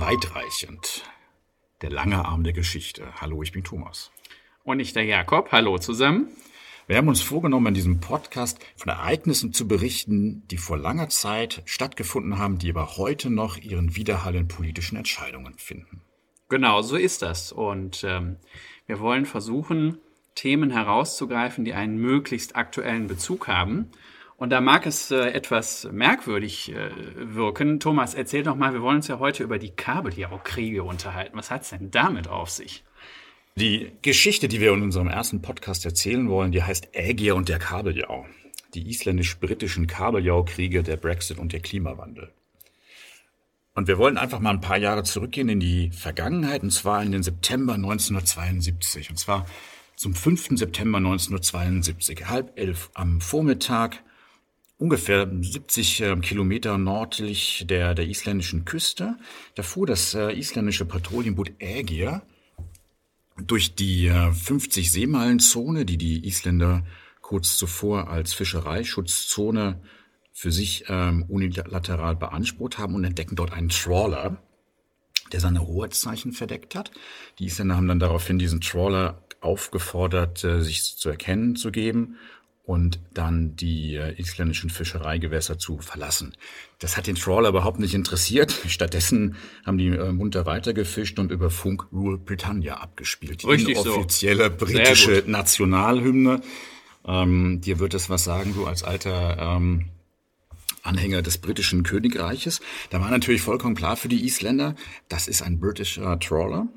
Weitreichend. Der lange Arm der Geschichte. Hallo, ich bin Thomas. Und ich der Jakob. Hallo zusammen. Wir haben uns vorgenommen, in diesem Podcast von Ereignissen zu berichten, die vor langer Zeit stattgefunden haben, die aber heute noch ihren Widerhall in politischen Entscheidungen finden. Genau, so ist das. Und ähm, wir wollen versuchen, Themen herauszugreifen, die einen möglichst aktuellen Bezug haben. Und da mag es äh, etwas merkwürdig äh, wirken. Thomas, erzähl doch mal, wir wollen uns ja heute über die Kabeljau-Kriege unterhalten. Was hat es denn damit auf sich? Die Geschichte, die wir in unserem ersten Podcast erzählen wollen, die heißt Ägir und der Kabeljau. Die isländisch-britischen Kabeljau-Kriege, der Brexit und der Klimawandel. Und wir wollen einfach mal ein paar Jahre zurückgehen in die Vergangenheit, und zwar in den September 1972. Und zwar zum 5. September 1972, halb elf am Vormittag, ungefähr 70 äh, Kilometer nördlich der, der isländischen Küste. Da fuhr das äh, isländische Patrouillenboot Ägir durch die 50 äh, Seemeilenzone, die die Isländer kurz zuvor als Fischereischutzzone für sich ähm, unilateral beansprucht haben und entdecken dort einen Trawler, der seine Hoheitszeichen verdeckt hat. Die Isländer haben dann daraufhin diesen Trawler aufgefordert, äh, sich zu erkennen zu geben und dann die äh, isländischen Fischereigewässer zu verlassen. Das hat den Trawler überhaupt nicht interessiert. Stattdessen haben die äh, munter weitergefischt und über Funk Rule Britannia abgespielt. Die Richtig offizielle so. britische Nationalhymne. Ähm, dir wird es was sagen, du als alter ähm, Anhänger des britischen Königreiches. Da war natürlich vollkommen klar für die Isländer, das ist ein britischer Trawler.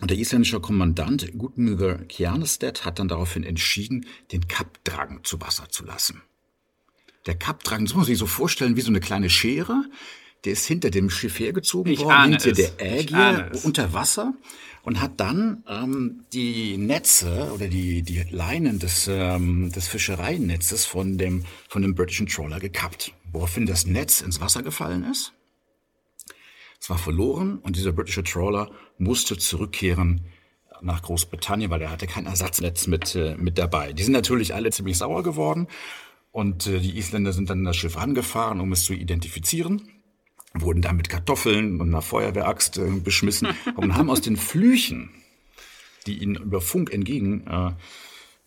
Und der isländische Kommandant Gudmundur Kjarnestedt hat dann daraufhin entschieden, den Kappdrang zu Wasser zu lassen. Der Kappdrang, das muss man sich so vorstellen, wie so eine kleine Schere. Der ist hinter dem Schiff hergezogen Ich worden, hinter es. der es. unter Wasser und hat dann ähm, die Netze oder die, die Leinen des, ähm, des Fischereinetzes von dem, von dem britischen Trawler gekappt. Woraufhin das Netz ins Wasser gefallen ist. Es war verloren und dieser britische Trawler musste zurückkehren nach Großbritannien, weil er hatte kein Ersatznetz mit, äh, mit dabei. Die sind natürlich alle ziemlich sauer geworden und äh, die Isländer sind dann das Schiff angefahren, um es zu identifizieren, wurden dann mit Kartoffeln und einer Feuerwehraxt äh, beschmissen und haben aus den Flüchen, die ihnen über Funk entgegen äh,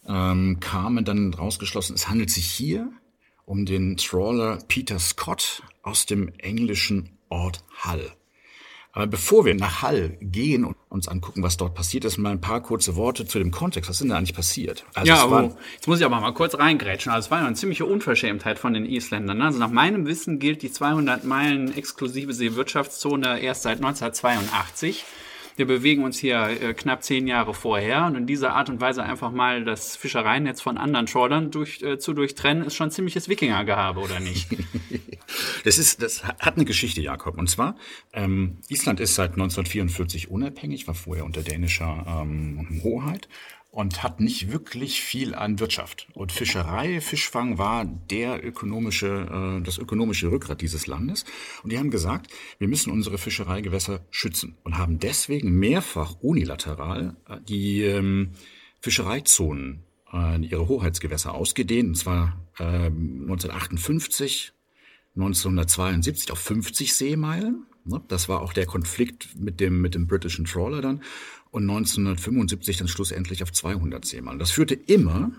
ähm, kamen, dann rausgeschlossen, es handelt sich hier um den Trawler Peter Scott aus dem englischen Ort Hull. Aber bevor wir nach Hull gehen und uns angucken, was dort passiert ist, mal ein paar kurze Worte zu dem Kontext. Was ist denn da eigentlich passiert? Also ja, war- aber jetzt muss ich aber mal kurz reingrätschen. Also es war ja eine ziemliche Unverschämtheit von den Isländern. ne? Also nach meinem Wissen gilt die 200 Meilen exklusive Seewirtschaftszone erst seit 1982. Wir bewegen uns hier äh, knapp zehn Jahre vorher und in dieser Art und Weise einfach mal das Fischereinetz von anderen Trawlern durch, äh, zu durchtrennen, ist schon ziemliches Wikingergehabe, oder nicht? Das ist, das hat eine Geschichte, Jakob. Und zwar, ähm, Island ist seit 1944 unabhängig, war vorher unter dänischer ähm, Hoheit und hat nicht wirklich viel an Wirtschaft. Und Fischerei, Fischfang war der ökonomische, äh, das ökonomische Rückgrat dieses Landes. Und die haben gesagt, wir müssen unsere Fischereigewässer schützen und haben deswegen mehrfach unilateral äh, die ähm, Fischereizonen äh, ihre Hoheitsgewässer ausgedehnt. Und zwar ähm, 1958, 1972 auf 50 Seemeilen. Ne? Das war auch der Konflikt mit dem, mit dem britischen Trawler dann. Und 1975 dann schlussendlich auf 200 Seemeilen. Das führte immer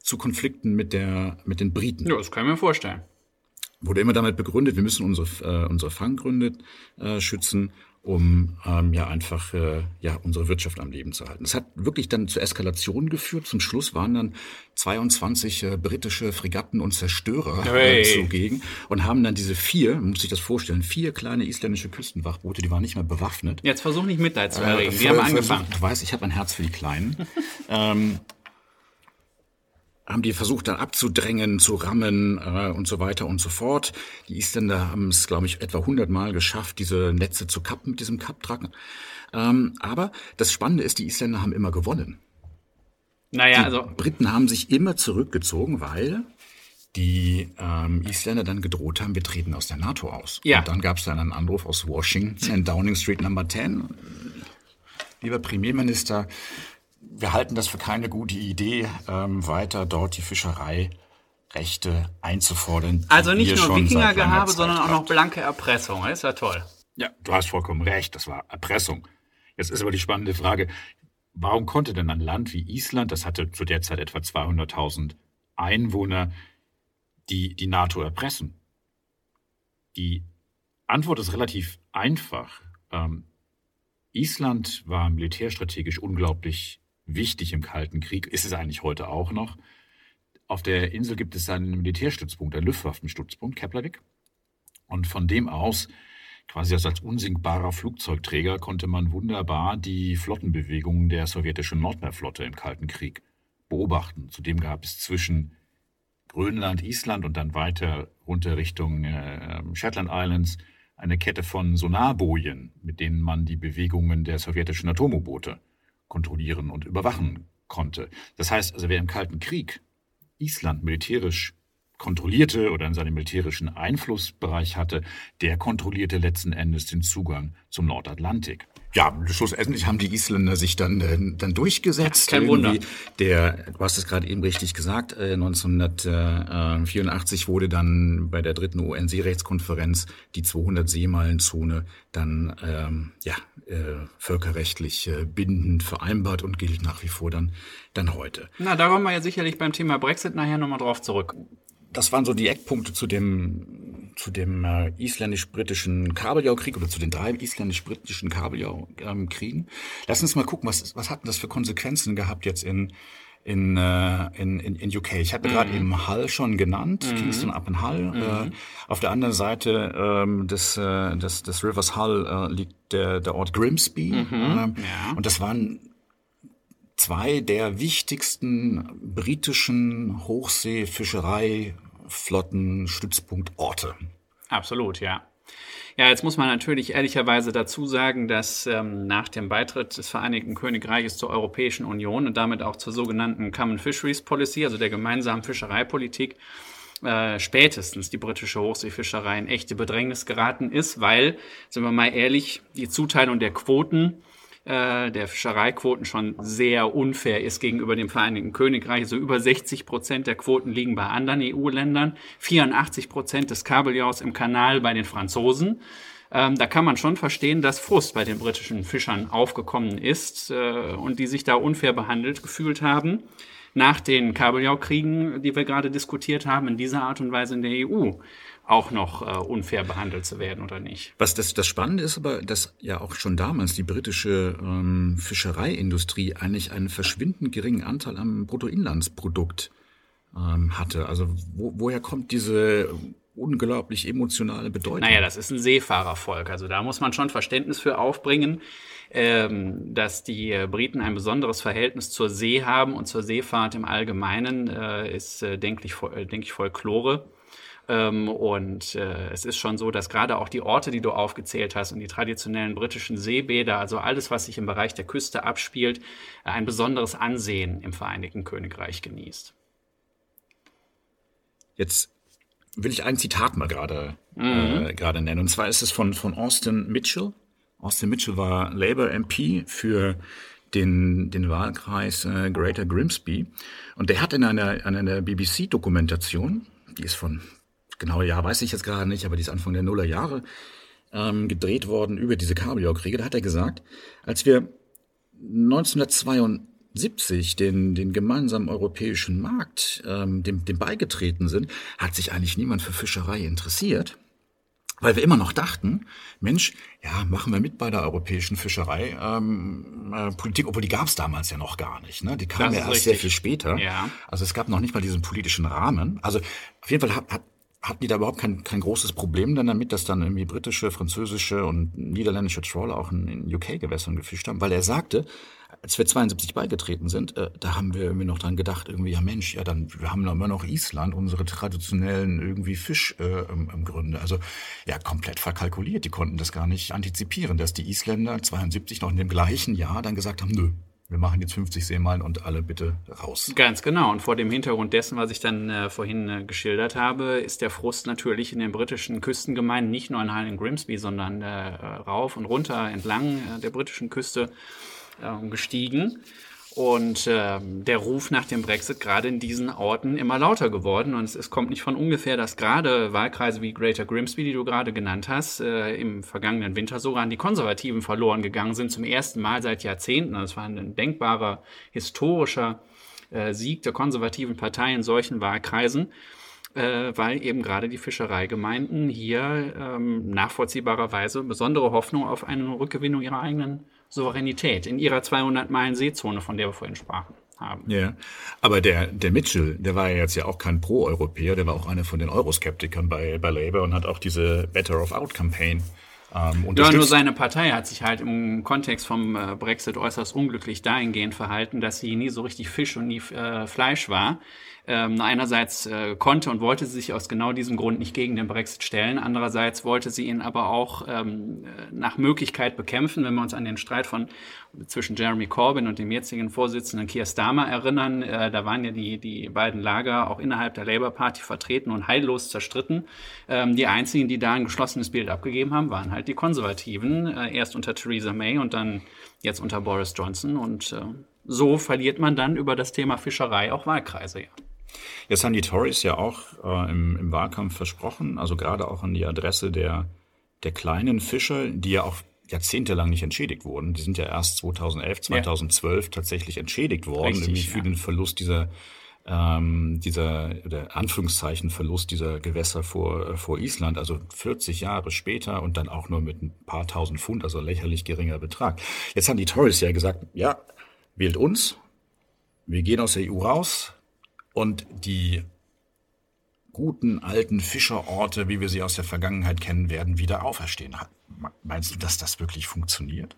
zu Konflikten mit, der, mit den Briten. ja, das kann ich mir vorstellen. Wurde immer damit begründet, wir müssen unsere, äh, unsere Fanggründe äh, schützen, um ähm, ja einfach äh, ja unsere Wirtschaft am Leben zu halten. Das hat wirklich dann zur Eskalation geführt. Zum Schluss waren dann 22 äh, britische Fregatten und Zerstörer äh, Hey. zugegen und haben dann diese vier, man muss sich das vorstellen, vier kleine isländische Küstenwachboote, die waren nicht mehr bewaffnet. Jetzt versuch nicht Mitleid zu erregen. Äh, Wir haben angefangen. Du weißt, ich habe ein Herz für die Kleinen. ähm, haben die versucht dann abzudrängen, zu rammen äh, und so weiter und so fort. Die Isländer haben es, glaube ich, etwa 100 Mal geschafft, diese Netze zu kappen mit diesem Kappdrang. Ähm, aber das Spannende ist, die Isländer haben immer gewonnen. Naja, Die also Briten haben sich immer zurückgezogen, weil die ähm, Isländer dann gedroht haben, wir treten aus der NATO aus. Ja. Und dann gab es dann einen Anruf aus Washington in Downing Street Number 10. Lieber Premierminister, wir halten das für keine gute Idee, ähm, weiter dort die Fischereirechte einzufordern. Also nicht nur Wikingergehabe, sondern auch noch blanke Erpressung. Das ist ja toll. Ja, du hast vollkommen recht, das war Erpressung. Jetzt ist aber die spannende Frage, warum konnte denn ein Land wie Island, das hatte zu der Zeit etwa 200.000 Einwohner, die, die NATO erpressen? Die Antwort ist relativ einfach. Ähm, Island war militärstrategisch unglaublich wichtig im Kalten Krieg, ist es eigentlich heute auch noch. Auf der Insel gibt es einen Militärstützpunkt, einen Luftwaffenstützpunkt, Keflavik. Und von dem aus, quasi als unsinkbarer Flugzeugträger, konnte man wunderbar die Flottenbewegungen der sowjetischen Nordmeerflotte im Kalten Krieg beobachten. Zudem gab es zwischen Grönland, Island und dann weiter runter Richtung äh, Shetland Islands eine Kette von Sonarbojen, mit denen man die Bewegungen der sowjetischen Atom-U-Boote kontrollieren und überwachen konnte. Das heißt also, wer im Kalten Krieg Island militärisch kontrollierte oder in seinem militärischen Einflussbereich hatte, der kontrollierte letzten Endes den Zugang zum Nordatlantik. Ja, schlussendlich haben die Isländer sich dann, äh, dann durchgesetzt. Kein Wunder. Der, du hast es gerade eben richtig gesagt, 1984 äh, wurde dann bei der dritten UN-Seerechtskonferenz die 200-Seemeilen-Zone dann ähm, ja, äh, völkerrechtlich äh, bindend vereinbart und gilt nach wie vor dann, dann heute. Na, da kommen wir ja sicherlich beim Thema Brexit nachher nochmal drauf zurück das waren so die Eckpunkte zu dem, zu dem äh, isländisch-britischen Kabeljau-Krieg oder zu den drei isländisch-britischen Kabeljau-Kriegen. Lass uns mal gucken, was, was hatten das für Konsequenzen gehabt jetzt in, in, äh, in, in, in UK. Ich hatte mhm. gerade eben Hull schon genannt, mhm. Kingston upon Hull. Mhm. Äh, auf der anderen Seite ähm, des, äh, des, des Rivers Hull äh, liegt der, der Ort Grimsby. Mhm. Ähm, ja. Und das waren zwei der wichtigsten britischen Hochseefischerei-Flottenstützpunktorte. Absolut, ja. Ja, jetzt muss man natürlich ehrlicherweise dazu sagen, dass ähm, nach dem Beitritt des Vereinigten Königreiches zur Europäischen Union und damit auch zur sogenannten Common Fisheries Policy, also der gemeinsamen Fischereipolitik, äh, spätestens die britische Hochseefischerei in echte Bedrängnis geraten ist, weil, sind wir mal ehrlich, die Zuteilung der Quoten äh, der Fischereiquoten schon sehr unfair ist gegenüber dem Vereinigten Königreich. So über 60 Prozent der Quoten liegen bei anderen EU-Ländern, 84 Prozent des Kabeljaus im Kanal bei den Franzosen. Ähm, da kann man schon verstehen, dass Frust bei den britischen Fischern aufgekommen ist äh, und die sich da unfair behandelt gefühlt haben nach den Kabeljaukriegen, die wir gerade diskutiert haben, in dieser Art und Weise in der EU auch noch äh, unfair behandelt zu werden oder nicht. Was das, das Spannende ist aber, dass ja auch schon damals die britische ähm, Fischereiindustrie eigentlich einen verschwindend geringen Anteil am Bruttoinlandsprodukt ähm, hatte. Also wo, woher kommt diese unglaublich emotionale Bedeutung? Naja, das ist ein Seefahrervolk. Also da muss man schon Verständnis für aufbringen, ähm, dass die äh, Briten ein besonderes Verhältnis zur See haben und zur Seefahrt im Allgemeinen, äh, ist, äh, denke ich, äh, denk ich, Folklore. Ähm, und äh, es ist schon so, dass gerade auch die Orte, die du aufgezählt hast und die traditionellen britischen Seebäder, also alles, was sich im Bereich der Küste abspielt, ein besonderes Ansehen im Vereinigten Königreich genießt. Jetzt will ich ein Zitat mal gerade mhm. äh, gerade nennen. Und zwar ist es von, von Austin Mitchell. Austin Mitchell war Labour MP für den, den Wahlkreis äh, Greater Grimsby. Und der hat in einer, in einer BBC-Dokumentation, die ist von genaue Jahr weiß ich jetzt gerade nicht, aber die ist Anfang der Nuller Jahre ähm, gedreht worden über diese Kabeljau-Kriege. Da hat er gesagt, als wir 1972 den, den gemeinsamen europäischen Markt ähm, dem, dem beigetreten sind, hat sich eigentlich niemand für Fischerei interessiert. Weil wir immer noch dachten, Mensch, ja, machen wir mit bei der europäischen Fischerei ähm, äh, Politik, obwohl die gab es damals ja noch gar nicht. Ne? Die kam ja erst richtig. sehr viel später. Ja. Also es gab noch nicht mal diesen politischen Rahmen. Also auf jeden Fall hat, hat hatten die da überhaupt kein, kein großes Problem dann damit, dass dann irgendwie britische, französische und niederländische Trawler auch in, in UK-Gewässern gefischt haben, weil er sagte, als wir 72 beigetreten sind, äh, da haben wir irgendwie noch dran gedacht, irgendwie, ja Mensch, ja dann, wir haben immer noch Island, unsere traditionellen irgendwie Fischgründe. Äh, im, im Also ja, komplett verkalkuliert. Die konnten das gar nicht antizipieren, dass die Isländer 72 noch in dem gleichen Jahr dann gesagt haben, nö, wir machen jetzt 50 Seemeilen und alle bitte raus. Ganz genau. Und vor dem Hintergrund dessen, was ich dann äh, vorhin äh, geschildert habe, ist der Frust natürlich in den britischen Küstengemeinden, nicht nur in Highland Grimsby, sondern äh, rauf und runter entlang äh, der britischen Küste ähm, gestiegen. Und äh, der Ruf nach dem Brexit gerade in diesen Orten immer lauter geworden. Und es, es kommt nicht von ungefähr, dass gerade Wahlkreise wie Greater Grimsby, die du gerade genannt hast, äh, im vergangenen Winter sogar an die Konservativen verloren gegangen sind. Zum ersten Mal seit Jahrzehnten. Das war ein denkbarer, historischer äh, Sieg der konservativen Partei in solchen Wahlkreisen äh, weil eben gerade die Fischereigemeinden hier ähm, nachvollziehbarerweise besondere Hoffnung auf eine Rückgewinnung ihrer eigenen Souveränität in ihrer 200 Meilen Seezone, von der wir vorhin sprachen. Haben. Ja, aber der, der Mitchell, der war ja jetzt ja auch kein Pro-Europäer, der war auch einer von den Euroskeptikern bei, bei Labour und hat auch diese Better of Out Campaign ähm, ja, nur seine Partei hat sich halt im Kontext vom äh, Brexit äußerst unglücklich dahingehend verhalten, dass sie nie so richtig Fisch und nie äh, Fleisch war ähm, einerseits äh, konnte und wollte sie sich aus genau diesem Grund nicht gegen den Brexit stellen, andererseits wollte sie ihn aber auch ähm, nach Möglichkeit bekämpfen. Wenn wir uns an den Streit von zwischen Jeremy Corbyn und dem jetzigen Vorsitzenden Keir Starmer erinnern, äh, da waren ja die, die beiden Lager auch innerhalb der Labour Party vertreten und heillos zerstritten. Ähm, die einzigen, die da ein geschlossenes Bild abgegeben haben, waren halt die Konservativen, äh, erst unter Theresa May und dann jetzt unter Boris Johnson und äh, so verliert man dann über das Thema Fischerei auch Wahlkreise, ja. Jetzt haben die Tories ja auch äh, im, im, Wahlkampf versprochen, also gerade auch an die Adresse der, der kleinen Fischer, die ja auch jahrzehntelang nicht entschädigt wurden. Die sind ja erst 2011, 2012 ja. tatsächlich entschädigt worden, Richtig, für ja. den Verlust dieser ähm, dieser der Anführungszeichen Verlust dieser Gewässer vor, vor Island, also 40 Jahre später und dann auch nur mit ein paar tausend Pfund, also lächerlich geringer Betrag. Jetzt haben die Tories ja gesagt, ja, wählt uns, wir gehen aus der EU raus, und die guten alten Fischerorte, wie wir sie aus der Vergangenheit kennen, werden wieder auferstehen. Meinst du, dass das wirklich funktioniert?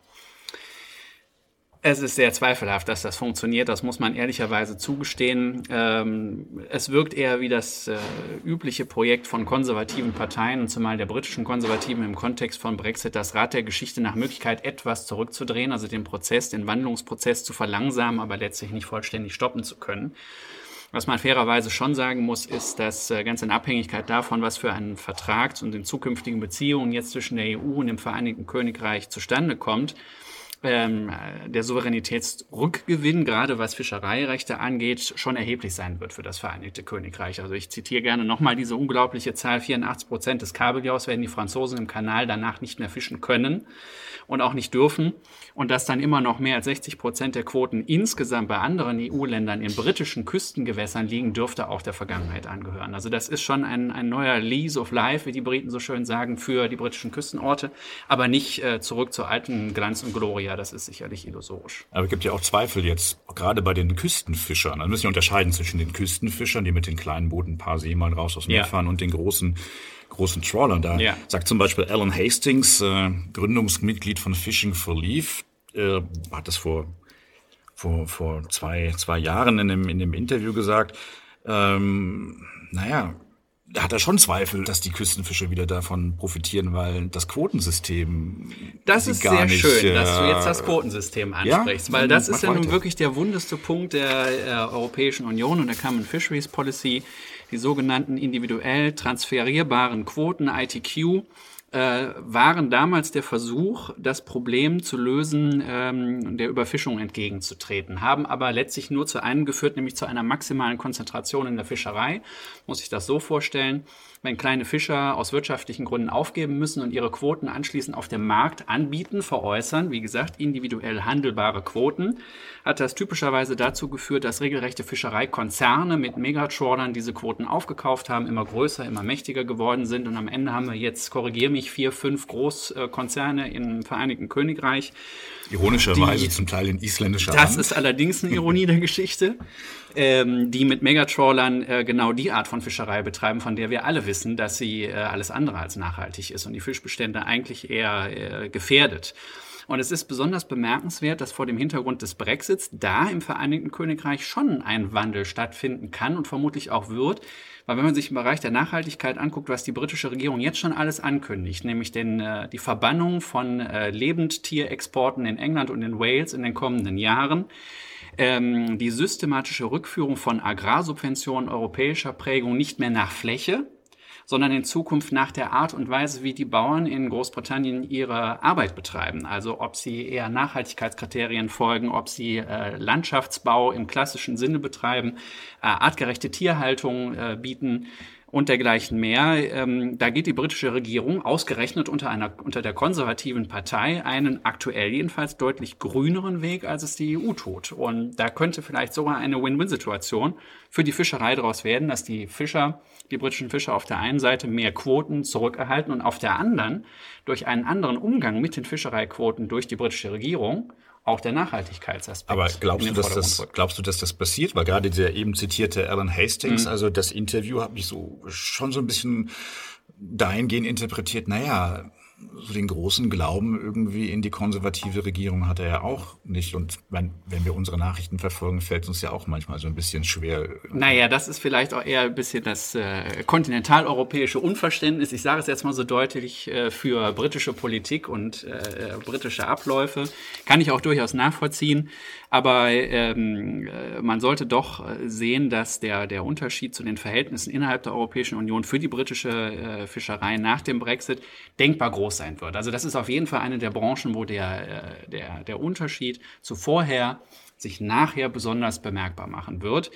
Es ist sehr zweifelhaft, dass das funktioniert. Das muss man ehrlicherweise zugestehen. Ähm, es wirkt eher wie das äh, übliche Projekt von konservativen Parteien und zumal der britischen Konservativen im Kontext von Brexit, das Rad der Geschichte nach Möglichkeit etwas zurückzudrehen, also den Prozess, den Wandlungsprozess zu verlangsamen, aber letztlich nicht vollständig stoppen zu können. Was man fairerweise schon sagen muss, ist, dass äh, ganz in Abhängigkeit davon, was für einen Vertrag und den zukünftigen Beziehungen jetzt zwischen der EU und dem Vereinigten Königreich zustande kommt, ähm, der Souveränitätsrückgewinn, gerade was Fischereirechte angeht, schon erheblich sein wird für das Vereinigte Königreich. Also ich zitiere gerne nochmal diese unglaubliche Zahl, 84 Prozent des Kabeljaus werden die Franzosen im Kanal danach nicht mehr fischen können und auch nicht dürfen. Und dass dann immer noch mehr als 60 Prozent der Quoten insgesamt bei anderen EU-Ländern in britischen Küstengewässern liegen, dürfte auch der Vergangenheit angehören. Also das ist schon ein, ein neuer Lease of Life, wie die Briten so schön sagen, für die britischen Küstenorte, aber nicht äh, zurück zur alten Glanz und Gloria das ist sicherlich illusorisch. Aber es gibt ja auch Zweifel jetzt, gerade bei den Küstenfischern. Da müssen wir unterscheiden zwischen den Küstenfischern, die mit den kleinen Booten ein paar Seemeilen raus aus dem ja. Meer fahren, und den großen großen Trawlern. Da ja. sagt zum Beispiel Alan Hastings, äh, Gründungsmitglied von Fishing for Leaf, äh, hat das vor, vor, vor zwei, zwei Jahren in dem, in dem Interview gesagt, ähm, naja, hat er schon Zweifel, dass die Küstenfische wieder davon profitieren, weil das Quotensystem. Das ist sehr nicht, schön, äh, dass du jetzt das Quotensystem ansprichst, ja? weil das ist ja weiter. nun wirklich der wundeste Punkt der äh, Europäischen Union und der Common Fisheries Policy, die sogenannten individuell transferierbaren Quoten, ITQ äh, waren damals der Versuch, das Problem zu lösen, ähm, der Überfischung entgegenzutreten, haben aber letztlich nur zu einem geführt, nämlich zu einer maximalen Konzentration in der Fischerei. Muss ich das so vorstellen wenn kleine Fischer aus wirtschaftlichen Gründen aufgeben müssen und ihre Quoten anschließend auf dem Markt anbieten, veräußern, wie gesagt, individuell handelbare Quoten, hat das typischerweise dazu geführt, dass regelrechte Fischereikonzerne mit Megatrawlern diese Quoten aufgekauft haben, immer größer, immer mächtiger geworden sind und am Ende haben wir jetzt, korrigiere mich, vier, fünf Großkonzerne im Vereinigten Königreich. Ironischerweise zum Teil in isländischer Das Hand. ist allerdings eine Ironie der Geschichte ähm, die mit Megatrawlern äh, genau die Art von Fischerei betreiben, von der wir alle wissen, dass sie äh, alles andere als nachhaltig ist und die Fischbestände eigentlich eher äh, gefährdet. Und es ist besonders bemerkenswert, dass vor dem Hintergrund des Brexits da im Vereinigten Königreich schon ein Wandel stattfinden kann und vermutlich auch wird. Weil wenn man sich im Bereich der Nachhaltigkeit anguckt, was die britische Regierung jetzt schon alles ankündigt, nämlich den, äh, die Verbannung von äh, Lebendtierexporten in England und in Wales in den kommenden Jahren, ähm, die systematische Rückführung von Agrarsubventionen europäischer Prägung nicht mehr nach Fläche, sondern in Zukunft nach der Art und Weise, wie die Bauern in Großbritannien ihre Arbeit betreiben. Also ob sie eher Nachhaltigkeitskriterien folgen, ob sie äh, Landschaftsbau im klassischen Sinne betreiben, äh, artgerechte Tierhaltung äh, bieten und dergleichen mehr. Ähm, da geht die britische Regierung ausgerechnet unter einer unter der konservativen Partei einen aktuell jedenfalls deutlich grüneren Weg, als es die EU tut. Und da könnte vielleicht sogar eine Win-Win-Situation für die Fischerei daraus werden, dass die Fischer, die britischen Fischer auf der einen Seite mehr Quoten zurückerhalten und auf der anderen durch einen anderen Umgang mit den Fischereiquoten durch die britische Regierung auch der Nachhaltigkeitsaspekt. Aber glaubst du, dass das, glaubst du, dass das passiert? Weil gerade der eben zitierte Alan Hastings, mhm. also das Interview habe ich so schon so ein bisschen dahingehend interpretiert, naja, so den großen Glauben irgendwie in die konservative Regierung hat er ja auch nicht. Und wenn, wenn wir unsere Nachrichten verfolgen, fällt uns ja auch manchmal so ein bisschen schwer. Naja, das ist vielleicht auch eher ein bisschen das äh, kontinentaleuropäische Unverständnis. Ich sage es jetzt mal so deutlich äh, für britische Politik und äh, britische Abläufe. Kann ich auch durchaus nachvollziehen. Aber ähm, äh, man sollte doch äh, sehen, dass der, der Unterschied zu den Verhältnissen innerhalb der Europäischen Union für die britische äh, Fischerei nach dem Brexit denkbar groß sein wird. Also das ist auf jeden Fall eine der Branchen, wo der, äh, der, der Unterschied zu vorher sich nachher besonders bemerkbar machen wird.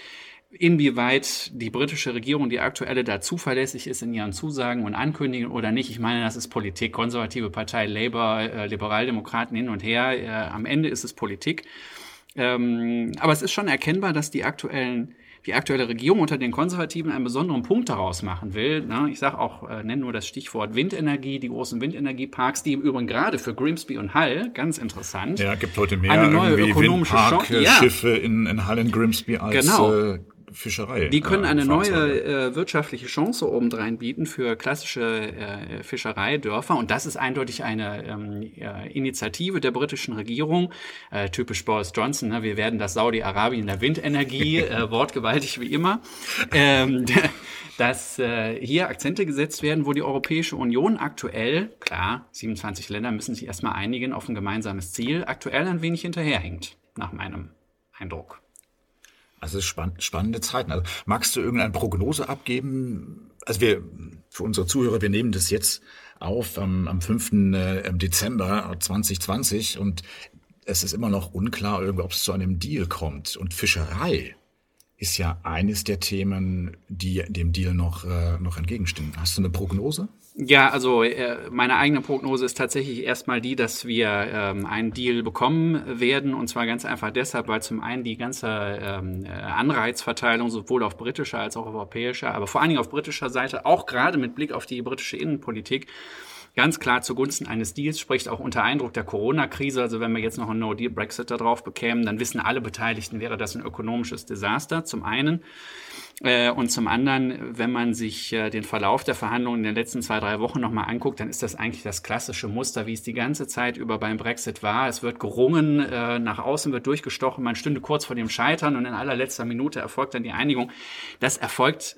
Inwieweit die britische Regierung, die aktuelle, da zuverlässig ist in ihren Zusagen und Ankündigungen oder nicht, ich meine, das ist Politik, konservative Partei, Labour, äh, Liberaldemokraten hin und her. Äh, am Ende ist es Politik. Ähm, aber es ist schon erkennbar, dass die aktuellen die aktuelle Regierung unter den Konservativen einen besonderen Punkt daraus machen will. Ne? Ich sage auch, äh, nenne nur das Stichwort Windenergie, die großen Windenergieparks, die im Übrigen gerade für Grimsby und Hull, ganz interessant. Ja, gibt heute mehr eine neue ökonomische Chance. Schiffe in, in Hull und Grimsby als genau. äh, Fischerei. Die können äh, eine neue äh, wirtschaftliche Chance obendrein bieten für klassische äh, Fischereidörfer. Und das ist eindeutig eine ähm, äh, Initiative der britischen Regierung. Äh, typisch Boris Johnson, ne? wir werden das Saudi-Arabien der Windenergie, äh, wortgewaltig wie immer. Ähm, dass äh, hier Akzente gesetzt werden, wo die Europäische Union aktuell, klar, 27 Länder müssen sich erstmal einigen auf ein gemeinsames Ziel, aktuell ein wenig hinterherhinkt, nach meinem Eindruck. Also spann spannende Zeiten. Also magst du irgendeine Prognose abgeben? Also wir, für unsere Zuhörer, wir nehmen das jetzt auf am, am 5. Äh, Dezember 2020 und es ist immer noch unklar, ob es zu einem Deal kommt. Und Fischerei ist ja eines der Themen, die dem Deal noch, äh, noch entgegenstehen. Hast du eine Prognose? Ja, also äh, meine eigene Prognose ist tatsächlich erstmal die, dass wir ähm, einen Deal bekommen werden. Und zwar ganz einfach deshalb, weil zum einen die ganze ähm, äh, Anreizverteilung sowohl auf britischer als auch auf europäischer, aber vor allen Dingen auf britischer Seite, auch gerade mit Blick auf die britische Innenpolitik, ganz klar zugunsten eines Deals spricht, auch unter Eindruck der Corona-Krise. Also wenn wir jetzt noch einen No-Deal-Brexit da drauf bekämen, dann wissen alle Beteiligten, wäre das ein ökonomisches Desaster. Zum einen. Äh, und zum anderen, wenn man sich äh, den Verlauf der Verhandlungen in den letzten zwei, drei Wochen nochmal anguckt, dann ist das eigentlich das klassische Muster, wie es die ganze Zeit über beim Brexit war. Es wird gerungen, äh, nach außen wird durchgestochen, man stünde kurz vor dem Scheitern und in allerletzter Minute erfolgt dann die Einigung. Das erfolgt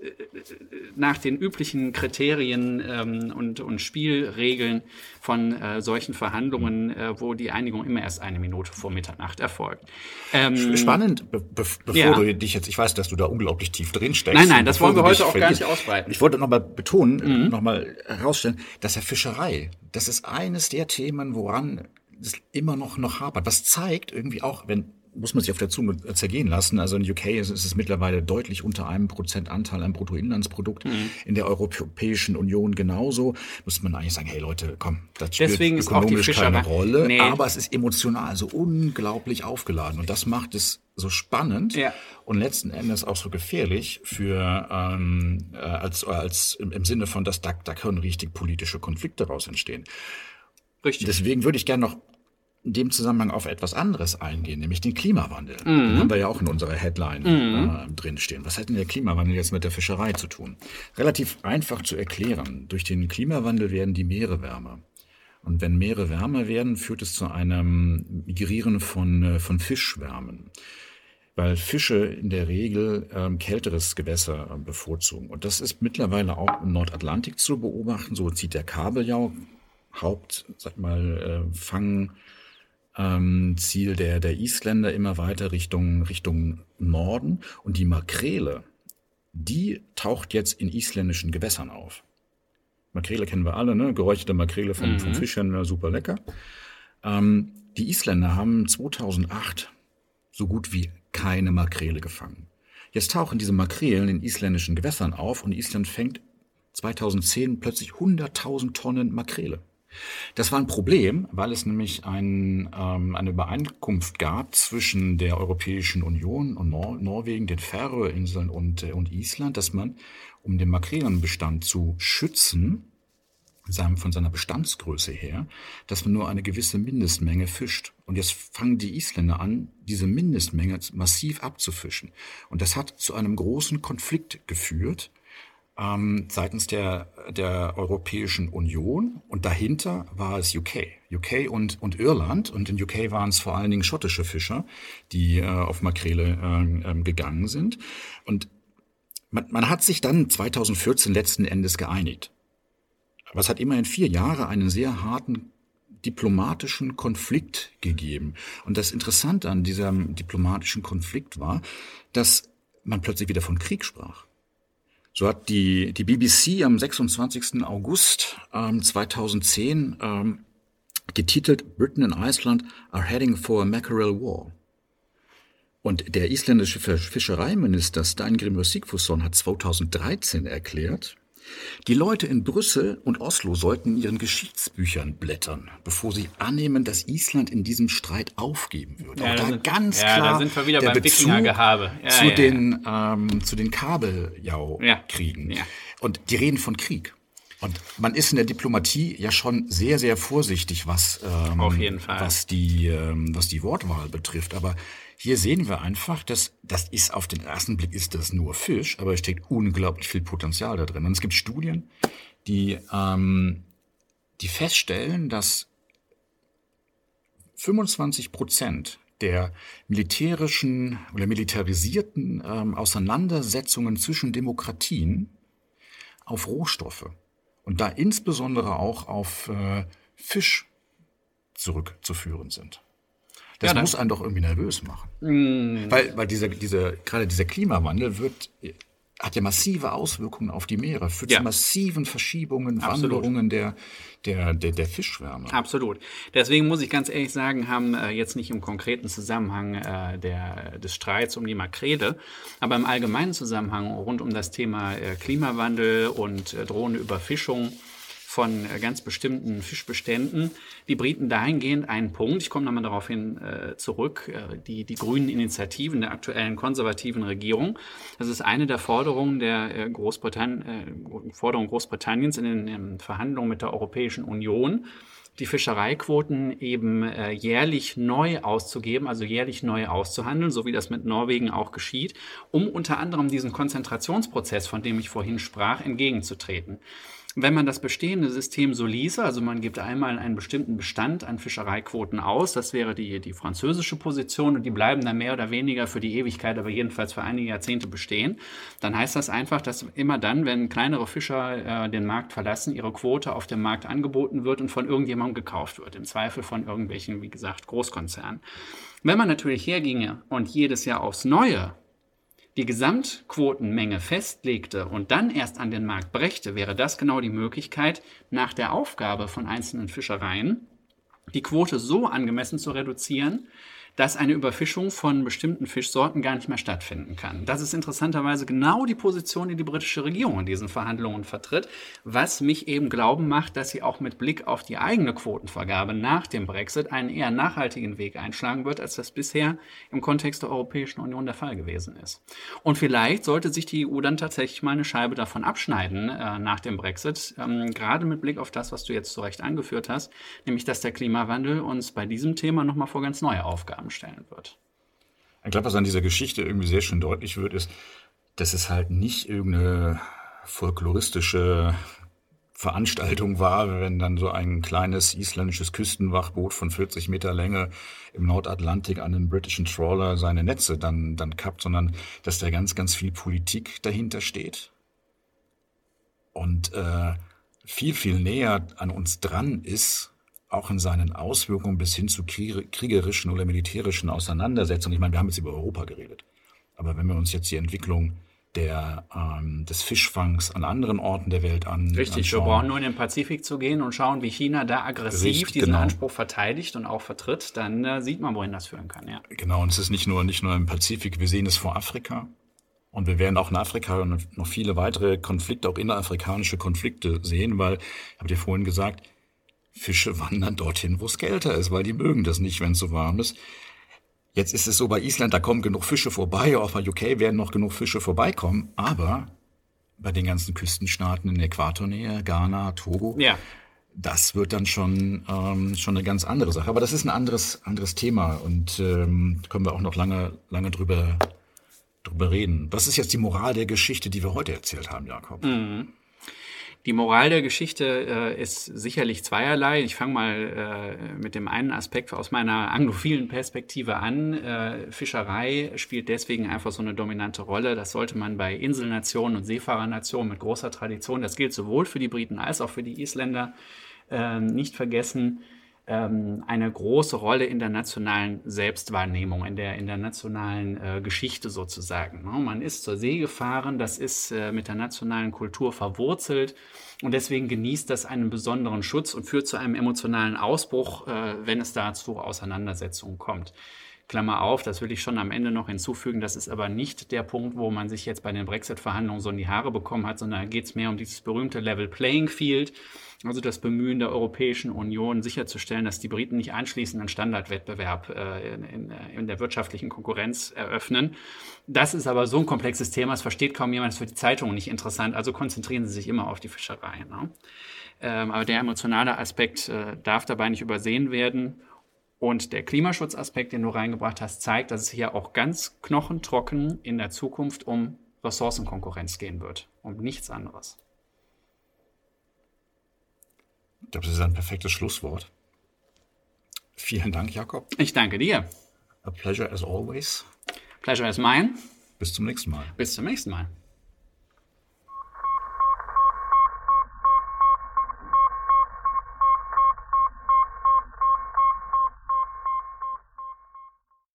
nach den üblichen Kriterien ähm, und, und Spielregeln von solchen Verhandlungen, wo die Einigung immer erst eine Minute vor Mitternacht erfolgt. Ähm, Spannend, be bevor ja. du dich jetzt, ich weiß, dass du da unglaublich tief drin steckst. Nein, nein, das wollen wir heute auch gar nicht ausbreiten. Ich wollte nochmal betonen, mhm. nochmal herausstellen, dass der Fischerei, das ist eines der Themen, woran es immer noch noch hapert. Was zeigt irgendwie auch, wenn muss man sich auf der Zunge zergehen lassen. Also in UK ist, ist es mittlerweile deutlich unter einem Prozent Anteil am Bruttoinlandsprodukt. Mhm. In der Europäischen Union genauso. Muss man eigentlich sagen, hey Leute, komm, das spielt Deswegen ökonomisch keine Rolle. Nee. Aber es ist emotional so unglaublich aufgeladen. Und das macht es so spannend ja. und letzten Endes auch so gefährlich für ähm, äh, als als im, im Sinne von, dass da, da können richtig politische Konflikte daraus entstehen. Richtig. Deswegen würde ich gerne noch in dem Zusammenhang auf etwas anderes eingehen, nämlich den Klimawandel. Mhm. Den haben wir ja auch in unserer Headline mhm. äh, drinstehen. Was hat denn der Klimawandel jetzt mit der Fischerei zu tun? Relativ einfach zu erklären. Durch den Klimawandel werden die Meere wärmer. Und wenn Meere wärmer werden, führt es zu einem Migrieren von, äh, von Fischwärmen weil Fische in der Regel ähm, kälteres Gewässer äh, bevorzugen. Und das ist mittlerweile auch im Nordatlantik zu beobachten. So zieht der Kabeljau Haupt, sag mal, äh, Fang ähm, Ziel der, der Isländer immer weiter Richtung, Richtung Norden. Und die Makrele, die taucht jetzt in isländischen Gewässern auf. Makrele kennen wir alle, ne? Geräucherte Makrele vom, vom Fischhändler, super lecker. Ähm, die Isländer haben 2008 so gut wie keine Makrele gefangen. Jetzt tauchen diese Makrelen in isländischen Gewässern auf und Island fängt 2010 plötzlich 100.000 Tonnen Makrele. Das war ein Problem, weil es nämlich ein, ähm, eine Übereinkunft gab zwischen der Europäischen Union und Nor Norwegen, den Färöerinseln und, äh, und Island, dass man, um den Makrelenbestand zu schützen, von seiner Bestandsgröße her, dass man nur eine gewisse Mindestmenge fischt. Und jetzt fangen die Isländer an, diese Mindestmenge massiv abzufischen. Und das hat zu einem großen Konflikt geführt ähm, seitens der, der Europäischen Union. Und dahinter war es UK. UK und, und Irland. Und in UK waren es vor allen Dingen schottische Fischer, die äh, auf Makrele äh, gegangen sind. Und man, man hat sich dann 2014 letzten Endes geeinigt. Aber es hat immerhin vier Jahre einen sehr harten diplomatischen Konflikt gegeben. Und das Interessante an diesem diplomatischen Konflikt war, dass man plötzlich wieder von Krieg sprach. So hat die, die BBC am 26. August ähm, 2010 ähm, getitelt Britain and Iceland are heading for a mackerel war. Und der isländische Fischereiminister Steingrimur Sigfusson hat 2013 erklärt, die Leute in Brüssel und Oslo sollten in ihren Geschichtsbüchern blättern, bevor sie annehmen, dass Island in diesem Streit aufgeben würde. Ja, Auch da da sind- ganz ja, da klar sind wir wieder der beim Bezug Wikingergehabe. Ja, zu, ja, den, Ähm, zu den Kabeljau-Kriegen. Ja. Und die reden von Krieg. Und man ist in der Diplomatie ja schon sehr, sehr vorsichtig, was, ähm, was, die, ähm, was die Wortwahl betrifft. Aber hier sehen wir einfach, dass das ist auf den ersten Blick ist das nur Fisch, aber es steckt unglaublich viel Potenzial da drin. Und es gibt Studien, die, ähm, die feststellen, dass 25 Prozent der militärischen oder militarisierten ähm, Auseinandersetzungen zwischen Demokratien auf Rohstoffe und da insbesondere auch auf äh, Fisch zurückzuführen sind. Das Ja, muss einen doch irgendwie nervös machen. Mm. Weil, weil dieser, dieser, gerade dieser Klimawandel wird, hat ja massive Auswirkungen auf die Meere, führt Ja. zu massiven Verschiebungen, Absolut. Wanderungen der, der, der, der Fischschwärme. Absolut. Deswegen muss ich ganz ehrlich sagen, haben äh, jetzt nicht im konkreten Zusammenhang äh, der, des Streits um die Makrele, aber im allgemeinen Zusammenhang rund um das Thema äh, Klimawandel und äh, drohende Überfischung von äh, ganz bestimmten Fischbeständen die Briten dahingehend einen Punkt, ich komme nochmal darauf hin äh, zurück, äh, die, die grünen Initiativen der aktuellen konservativen Regierung. Das ist eine der Forderungen der äh, Großbritannien, äh, Forderung Großbritanniens in den ähm, Verhandlungen mit der Europäischen Union, die Fischereiquoten eben äh, jährlich neu auszugeben, also jährlich neu auszuhandeln, so wie das mit Norwegen auch geschieht, um unter anderem diesen Konzentrationsprozess, von dem ich vorhin sprach, entgegenzutreten. Wenn man das bestehende System so ließe, also man gibt einmal einen bestimmten Bestand an Fischereiquoten aus, das wäre die, die französische Position und die bleiben dann mehr oder weniger für die Ewigkeit, aber jedenfalls für einige Jahrzehnte bestehen, dann heißt das einfach, dass immer dann, wenn kleinere Fischer äh, den Markt verlassen, ihre Quote auf dem Markt angeboten wird und von irgendjemandem gekauft wird, im Zweifel von irgendwelchen, wie gesagt, Großkonzernen. Wenn man natürlich herginge und jedes Jahr aufs Neue die Gesamtquotenmenge festlegte und dann erst an den Markt brächte, wäre das genau die Möglichkeit, nach der Aufgabe von einzelnen Fischereien die Quote so angemessen zu reduzieren, dass eine Überfischung von bestimmten Fischsorten gar nicht mehr stattfinden kann. Das ist interessanterweise genau die Position, die die britische Regierung in diesen Verhandlungen vertritt, was mich eben glauben macht, dass sie auch mit Blick auf die eigene Quotenvergabe nach dem Brexit einen eher nachhaltigen Weg einschlagen wird, als das bisher im Kontext der Europäischen Union der Fall gewesen ist. Und vielleicht sollte sich die EU dann tatsächlich mal eine Scheibe davon abschneiden äh, nach dem Brexit, ähm, gerade mit Blick auf das, was du jetzt zu Recht angeführt hast, nämlich dass der Klimawandel uns bei diesem Thema nochmal vor ganz neue Aufgaben stellen wird. Ich glaube, was an dieser Geschichte irgendwie sehr schön deutlich wird, ist, dass es halt nicht irgendeine folkloristische Veranstaltung war, wenn dann so ein kleines isländisches Küstenwachboot von 40 Meter Länge im Nordatlantik an einem britischen Trawler seine Netze dann, dann kappt, sondern dass da ganz, ganz viel Politik dahinter steht und äh, viel, viel näher an uns dran ist, auch in seinen Auswirkungen bis hin zu kriegerischen oder militärischen Auseinandersetzungen. Ich meine, wir haben jetzt über Europa geredet. Aber wenn wir uns jetzt die Entwicklung der, ähm, des Fischfangs an anderen Orten der Welt an. Richtig, anschauen. wir brauchen nur in den Pazifik zu gehen und schauen, wie China da aggressiv Richtig, diesen genau. Anspruch verteidigt und auch vertritt, dann äh, sieht man, wohin das führen kann. Ja. Genau, und es ist nicht nur, nicht nur im Pazifik, wir sehen es vor Afrika. Und wir werden auch in Afrika noch viele weitere Konflikte, auch innerafrikanische Konflikte sehen, weil, ich habe dir vorhin gesagt, Fische wandern dorthin, wo es kälter ist, weil die mögen das nicht, wenn es so warm ist. Jetzt ist es so bei Island, da kommen genug Fische vorbei, auch bei UK werden noch genug Fische vorbeikommen, aber bei den ganzen Küstenstaaten in der Äquatornähe, Ghana, Togo, ja. das wird dann schon, ähm, schon eine ganz andere Sache. Aber das ist ein anderes, anderes Thema und ähm, können wir auch noch lange, lange drüber, drüber reden. Was ist jetzt die Moral der Geschichte, die wir heute erzählt haben, Jakob? Die Moral der Geschichte äh, ist sicherlich zweierlei. Ich fange mal äh, mit dem einen Aspekt aus meiner anglophilen Perspektive an. Äh, Fischerei spielt deswegen einfach so eine dominante Rolle. Das sollte man bei Inselnationen und Seefahrernationen mit großer Tradition, das gilt sowohl für die Briten als auch für die Isländer, äh, nicht vergessen, ähm, eine große Rolle in der nationalen Selbstwahrnehmung, in der, in der nationalen äh, Geschichte sozusagen. Ne? Man ist zur See gefahren, das ist äh, mit der nationalen Kultur verwurzelt und deswegen genießt das einen besonderen Schutz und führt zu einem emotionalen Ausbruch, äh, wenn es da zu Auseinandersetzungen kommt. Klammer auf, das will ich schon am Ende noch hinzufügen, das ist aber nicht der Punkt, wo man sich jetzt bei den Brexit-Verhandlungen so in die Haare bekommen hat, sondern da geht es mehr um dieses berühmte Level Playing Field, also das Bemühen der Europäischen Union sicherzustellen, dass die Briten nicht anschließend einen Standardwettbewerb äh, in, in, in, der wirtschaftlichen Konkurrenz eröffnen. Das ist aber so ein komplexes Thema, das versteht kaum jemand, das ist für die Zeitungen nicht interessant, also konzentrieren Sie sich immer auf die Fischerei. Ne? Ähm, aber der emotionale Aspekt äh, darf dabei nicht übersehen werden. Und der Klimaschutzaspekt, den du reingebracht hast, zeigt, dass es hier auch ganz knochentrocken in der Zukunft um Ressourcenkonkurrenz gehen wird, um nichts anderes. Ich glaube, das ist ein perfektes Schlusswort. Vielen Dank, Jakob. Ich danke dir. A pleasure as always. Pleasure is mine. Bis zum nächsten Mal. Bis zum nächsten Mal.